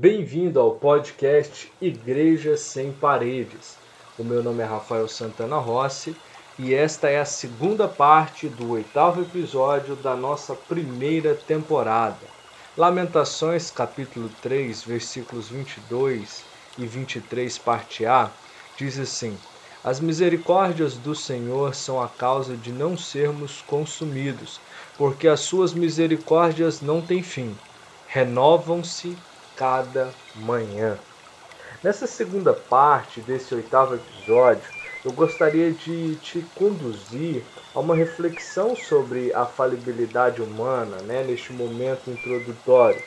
Bem-vindo ao podcast Igreja Sem Paredes. O meu nome é Rafael Santana Rossi e esta é a segunda parte do oitavo episódio da nossa primeira temporada. Lamentações, capítulo 3, versículos 22 e 23, parte A, diz assim: As misericórdias do Senhor são a causa de não sermos consumidos, porque as suas misericórdias não têm fim, renovam-se cada manhã. Nessa segunda parte desse oitavo episódio, eu gostaria de te conduzir a uma reflexão sobre a falibilidade humana, né, neste momento introdutório.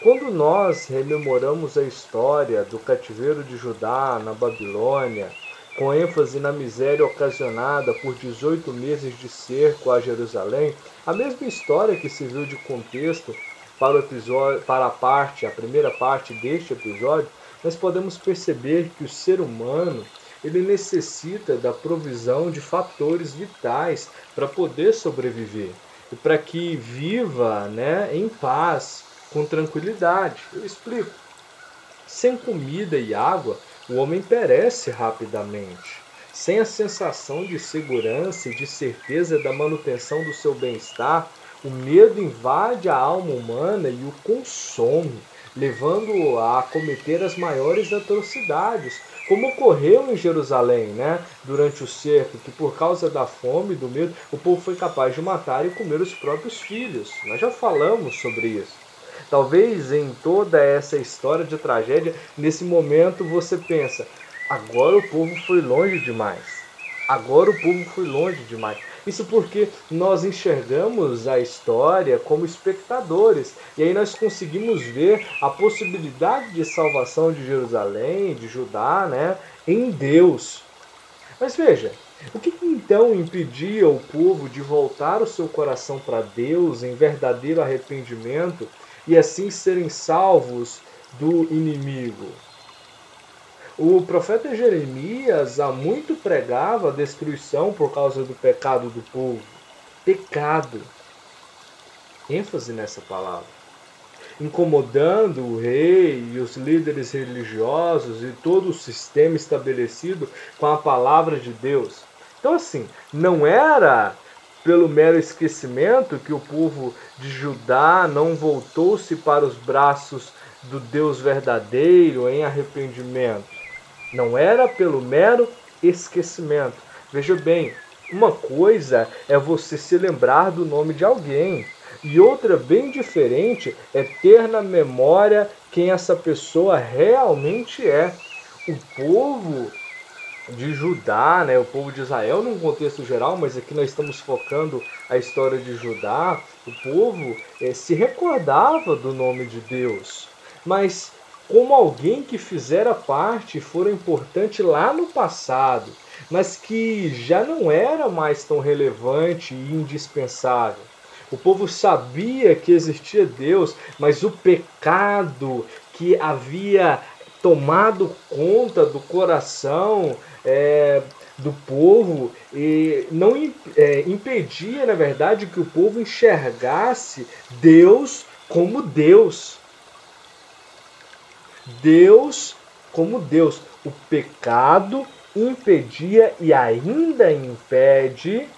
Quando nós rememoramos a história do cativeiro de Judá na Babilônia, com ênfase na miséria ocasionada por 18 meses de cerco a Jerusalém, a mesma história que serviu de contexto para o episódio, para a parte, a primeira parte deste episódio, nós podemos perceber que o ser humano ele necessita da provisão de fatores vitais para poder sobreviver e para que viva, né, em paz, com tranquilidade. Eu explico. Sem comida e água, o homem perece rapidamente. Sem a sensação de segurança e de certeza da manutenção do seu bem-estar, o medo invade a alma humana e o consome, levando-o a cometer as maiores atrocidades, como ocorreu em Jerusalém, né? Durante o cerco, que por causa da fome e do medo, o povo foi capaz de matar e comer os próprios filhos. Nós já falamos sobre isso. Talvez em toda essa história de tragédia, nesse momento você pensa: agora o povo foi longe demais. Agora o povo foi longe demais. Isso porque nós enxergamos a história como espectadores. E aí nós conseguimos ver a possibilidade de salvação de Jerusalém, de Judá, né, em Deus. Mas veja, o que, que então impedia o povo de voltar o seu coração para Deus em verdadeiro arrependimento e assim serem salvos do inimigo? O profeta Jeremias há muito pregava a destruição por causa do pecado do povo. Pecado. ênfase nessa palavra. Incomodando o rei e os líderes religiosos e todo o sistema estabelecido com a palavra de Deus. Então, assim, não era pelo mero esquecimento que o povo de Judá não voltou-se para os braços do Deus verdadeiro em arrependimento não era pelo mero esquecimento. Veja bem, uma coisa é você se lembrar do nome de alguém, e outra bem diferente é ter na memória quem essa pessoa realmente é. O povo de Judá, né, o povo de Israel num contexto geral, mas aqui nós estamos focando a história de Judá, o povo eh, se recordava do nome de Deus, mas como alguém que fizera parte e fora importante lá no passado, mas que já não era mais tão relevante e indispensável. O povo sabia que existia Deus, mas o pecado que havia tomado conta do coração é, do povo e não é, impedia, na verdade, que o povo enxergasse Deus como Deus. Deus como Deus. O pecado impedia e ainda impede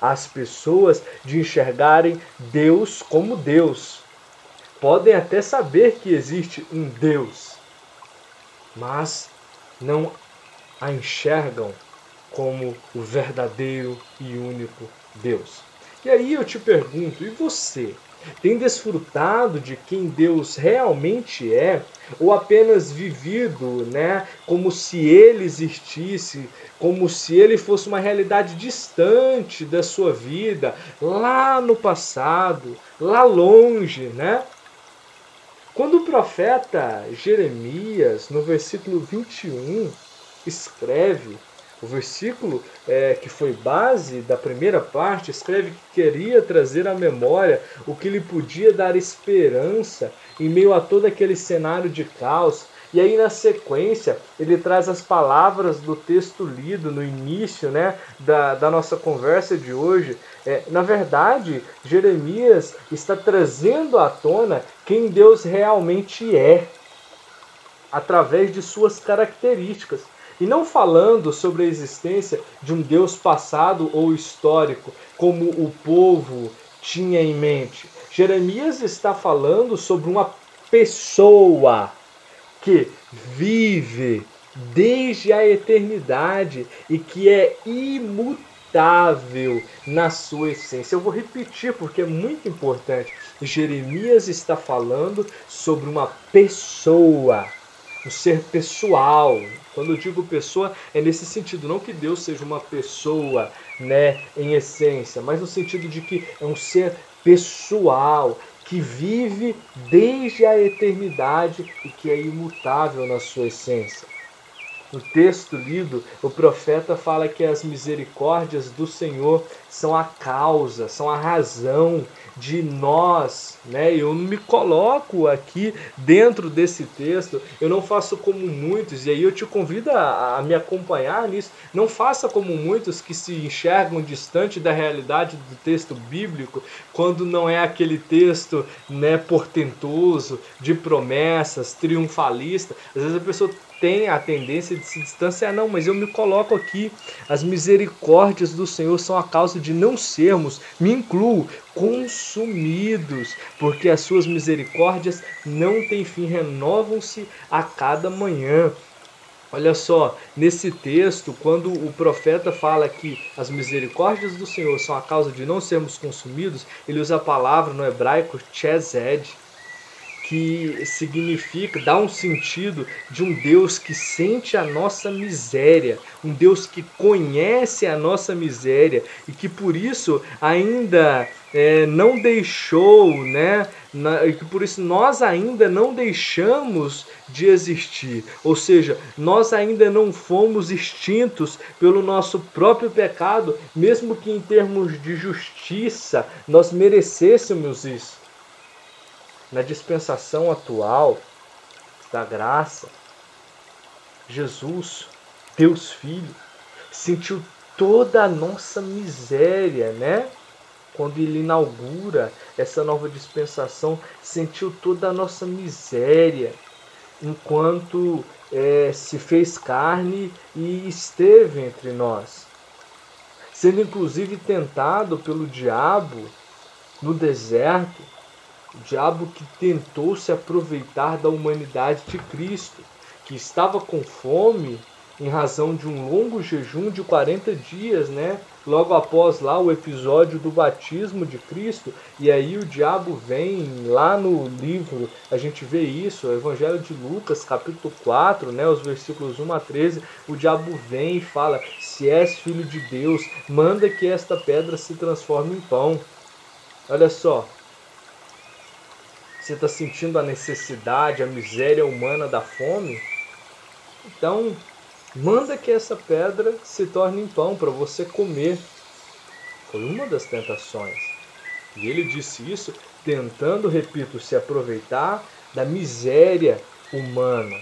as pessoas de enxergarem Deus como Deus. Podem até saber que existe um Deus, mas não a enxergam como o verdadeiro e único Deus. E aí eu te pergunto, e você? Tem desfrutado de quem Deus realmente é ou apenas vivido, né, como se ele existisse, como se ele fosse uma realidade distante da sua vida, lá no passado, lá longe, né? Quando o profeta Jeremias, no versículo 21, escreve o versículo é, que foi base da primeira parte escreve que queria trazer à memória o que lhe podia dar esperança em meio a todo aquele cenário de caos. E aí, na sequência, ele traz as palavras do texto lido no início né, da, da nossa conversa de hoje. É, na verdade, Jeremias está trazendo à tona quem Deus realmente é. através de suas características. E não falando sobre a existência de um Deus passado ou histórico, como o povo tinha em mente. Jeremias está falando sobre uma pessoa que vive desde a eternidade e que é imutável na sua essência. Eu vou repetir porque é muito importante. Jeremias está falando sobre uma pessoa, um ser pessoal. Quando eu digo pessoa, é nesse sentido, não que Deus seja uma pessoa, né, em essência, mas no sentido de que é um ser pessoal, que vive desde a eternidade e que é imutável na sua essência. No texto lido, o profeta fala que as misericórdias do Senhor são a causa, são a razão de nós, né? Eu não me coloco aqui dentro desse texto, eu não faço como muitos, e aí eu te convido a, a, me acompanhar nisso. Não faça como muitos que se enxergam distante da realidade do texto bíblico, quando não é aquele texto, né, portentoso, de promessas, triunfalista. Às vezes a pessoa tem a tendência de se distanciar, não, mas eu me coloco aqui. As misericórdias do Senhor são a causa de não sermos, me incluo, consumidos, porque as suas misericórdias não têm fim, renovam-se a cada manhã. Olha só, nesse texto, quando o profeta fala que as misericórdias do Senhor são a causa de não sermos consumidos, ele usa a palavra no hebraico chesed, que significa, dá um sentido de um Deus que sente a nossa miséria, um Deus que conhece a nossa miséria e que por isso ainda é, não deixou, né? Na, e que por isso nós ainda não deixamos de existir, ou seja, nós ainda não fomos extintos pelo nosso próprio pecado, mesmo que em termos de justiça nós merecêssemos isso na dispensação atual da graça, Jesus, Deus Filho, sentiu toda a nossa miséria, né? Quando ele inaugura essa nova dispensação, sentiu toda a nossa miséria, enquanto é, se fez carne e esteve entre nós, sendo inclusive tentado pelo diabo no deserto, o diabo que tentou se aproveitar da humanidade de Cristo, que estava com fome em razão de um longo jejum de 40 dias, né? Logo após lá o episódio do batismo de Cristo, e aí o diabo vem lá no livro, a gente vê isso, o Evangelho de Lucas, capítulo 4, né, os versículos 1 a 13, o diabo vem e fala: "Se és filho de Deus, manda que esta pedra se transforme em pão". Olha só, você está sentindo a necessidade, a miséria humana da fome? Então, manda que essa pedra se torne em pão para você comer. Foi uma das tentações. E ele disse isso tentando, repito, se aproveitar da miséria humana.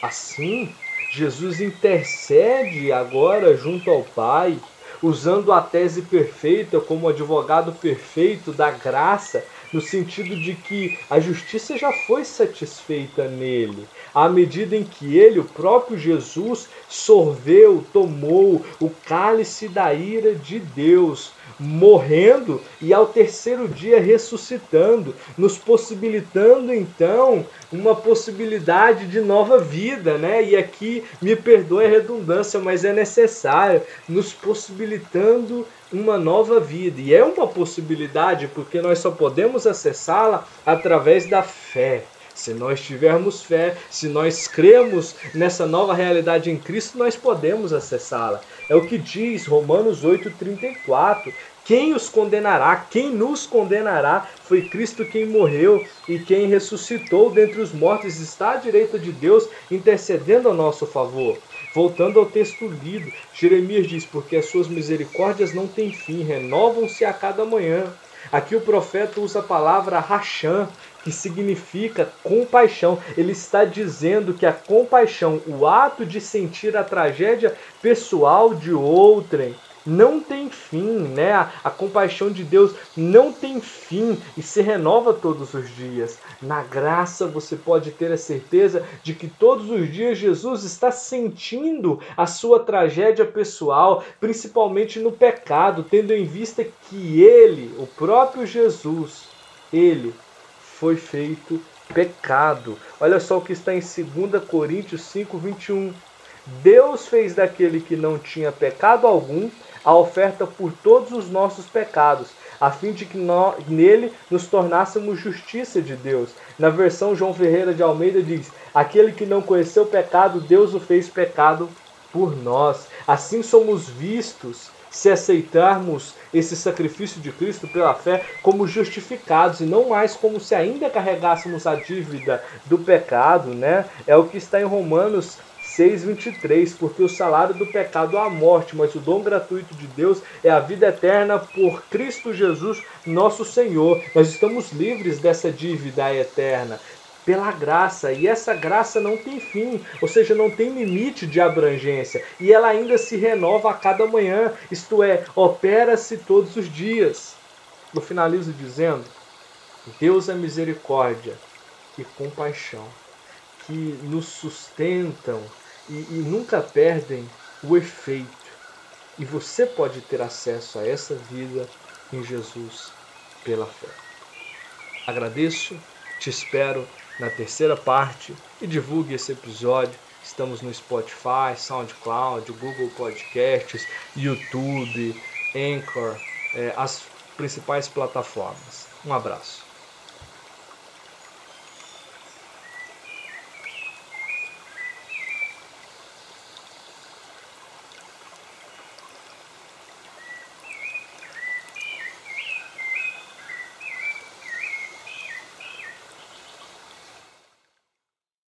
Assim, Jesus intercede agora junto ao Pai, usando a tese perfeita como advogado perfeito da graça no sentido de que a justiça já foi satisfeita nele, à medida em que ele, o próprio Jesus, sorveu, tomou o cálice da ira de Deus, morrendo e ao terceiro dia ressuscitando, nos possibilitando então uma possibilidade de nova vida, né? E aqui me perdoe a redundância, mas é necessário, nos possibilitando uma nova vida. E é uma possibilidade porque nós só podemos acessá-la através da fé. Se nós tivermos fé, se nós cremos nessa nova realidade em Cristo, nós podemos acessá-la. É o que diz Romanos 8,34. Quem os condenará? Quem nos condenará? Foi Cristo quem morreu e quem ressuscitou dentre os mortos, está à direita de Deus, intercedendo a nosso favor. Voltando ao texto lido, Jeremias diz: Porque as suas misericórdias não têm fim, renovam-se a cada manhã. Aqui o profeta usa a palavra racham, que significa compaixão. Ele está dizendo que a compaixão, o ato de sentir a tragédia pessoal de outrem, não tem fim, né? A, a, compaixão de Deus não tem fim e se renova todos os dias. Na graça você pode ter a certeza de que todos os dias Jesus está sentindo a sua tragédia pessoal, principalmente no pecado, tendo em vista que ele, o próprio Jesus, ele foi feito pecado. Olha só o que está em 2 Coríntios 5, 21. Deus fez daquele que não tinha pecado algum a oferta por todos os nossos pecados, a fim de que nele nos tornássemos justiça de Deus. Na versão João Ferreira de Almeida diz: Aquele que não conheceu pecado, Deus o fez pecado por nós. Assim somos vistos se aceitarmos esse sacrifício de Cristo pela fé como justificados e não mais como se ainda carregássemos a dívida do pecado, né? É o que está em Romanos 6:23, porque o salário do pecado é a morte, mas o dom gratuito de Deus é a vida eterna por Cristo Jesus, nosso Senhor. Nós estamos livres dessa dívida eterna pela graça, e essa graça não tem fim, ou seja, não tem limite de abrangência, e ela ainda se renova a cada manhã, isto é, opera-se todos os dias. Eu finalizo dizendo: Deus é misericórdia e compaixão que nos sustentam e, e nunca perdem o efeito. E você pode ter acesso a essa vida em Jesus pela fé. Agradeço, te espero na terceira parte e divulgue esse episódio. Estamos no Spotify, SoundCloud, Google Podcasts, YouTube, Anchor, é, as principais plataformas. Um abraço.